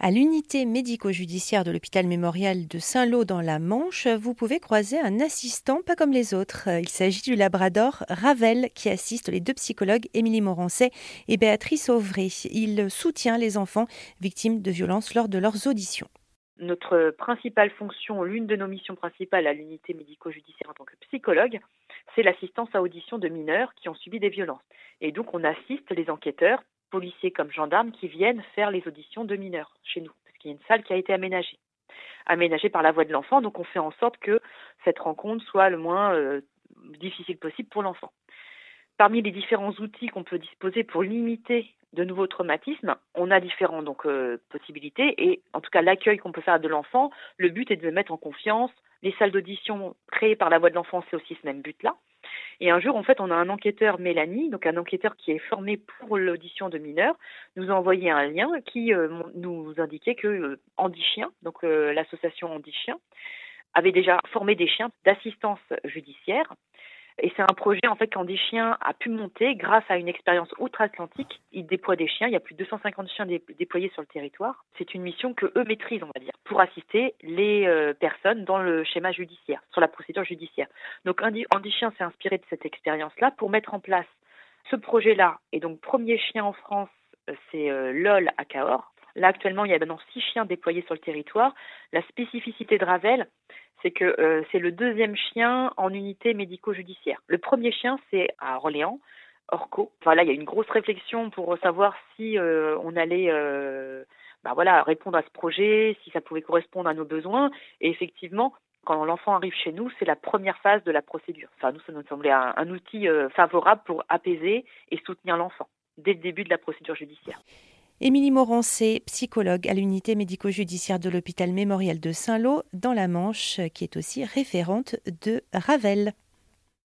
À l'unité médico-judiciaire de l'hôpital mémorial de Saint-Lô dans la Manche, vous pouvez croiser un assistant pas comme les autres. Il s'agit du labrador Ravel qui assiste les deux psychologues Émilie Morancet et Béatrice Auvray. Il soutient les enfants victimes de violences lors de leurs auditions. Notre principale fonction, l'une de nos missions principales à l'unité médico-judiciaire en tant que psychologue, c'est l'assistance à audition de mineurs qui ont subi des violences. Et donc on assiste les enquêteurs, policiers comme gendarmes, qui viennent faire les auditions de mineurs chez nous, parce qu'il y a une salle qui a été aménagée. Aménagée par la voix de l'enfant, donc on fait en sorte que cette rencontre soit le moins euh, difficile possible pour l'enfant. Parmi les différents outils qu'on peut disposer pour limiter de nouveaux traumatismes, on a différentes euh, possibilités et en tout cas l'accueil qu'on peut faire de l'enfant, le but est de le mettre en confiance. Les salles d'audition créées par la voix de l'enfant, c'est aussi ce même but-là. Et un jour, en fait, on a un enquêteur, Mélanie, donc un enquêteur qui est formé pour l'audition de mineurs, nous a envoyé un lien qui euh, nous indiquait que euh, Andy Chien, donc l'association Andy Chien, avait déjà formé des chiens d'assistance judiciaire et c'est un projet en fait qu'Andy Chien a pu monter grâce à une expérience outre-Atlantique. Il déploie des chiens, il y a plus de 250 chiens déployés sur le territoire. C'est une mission que eux maîtrisent, on va dire, pour assister les euh, personnes dans le schéma judiciaire, sur la procédure judiciaire. Donc Andy, Andy Chien s'est inspiré de cette expérience-là pour mettre en place ce projet-là. Et donc premier chien en France, euh, c'est euh, LOL à Cahors. Là actuellement, il y a maintenant six chiens déployés sur le territoire. La spécificité de Ravel, c'est que euh, c'est le deuxième chien en unité médico-judiciaire. Le premier chien, c'est à Orléans, Orco. Voilà, il y a une grosse réflexion pour savoir si euh, on allait euh, bah voilà, répondre à ce projet, si ça pouvait correspondre à nos besoins. Et effectivement, quand l'enfant arrive chez nous, c'est la première phase de la procédure. Enfin, nous, ça nous semblait un outil favorable pour apaiser et soutenir l'enfant dès le début de la procédure judiciaire. Émilie Morancé, psychologue à l'unité médico-judiciaire de l'hôpital mémorial de Saint-Lô dans la Manche, qui est aussi référente de Ravel.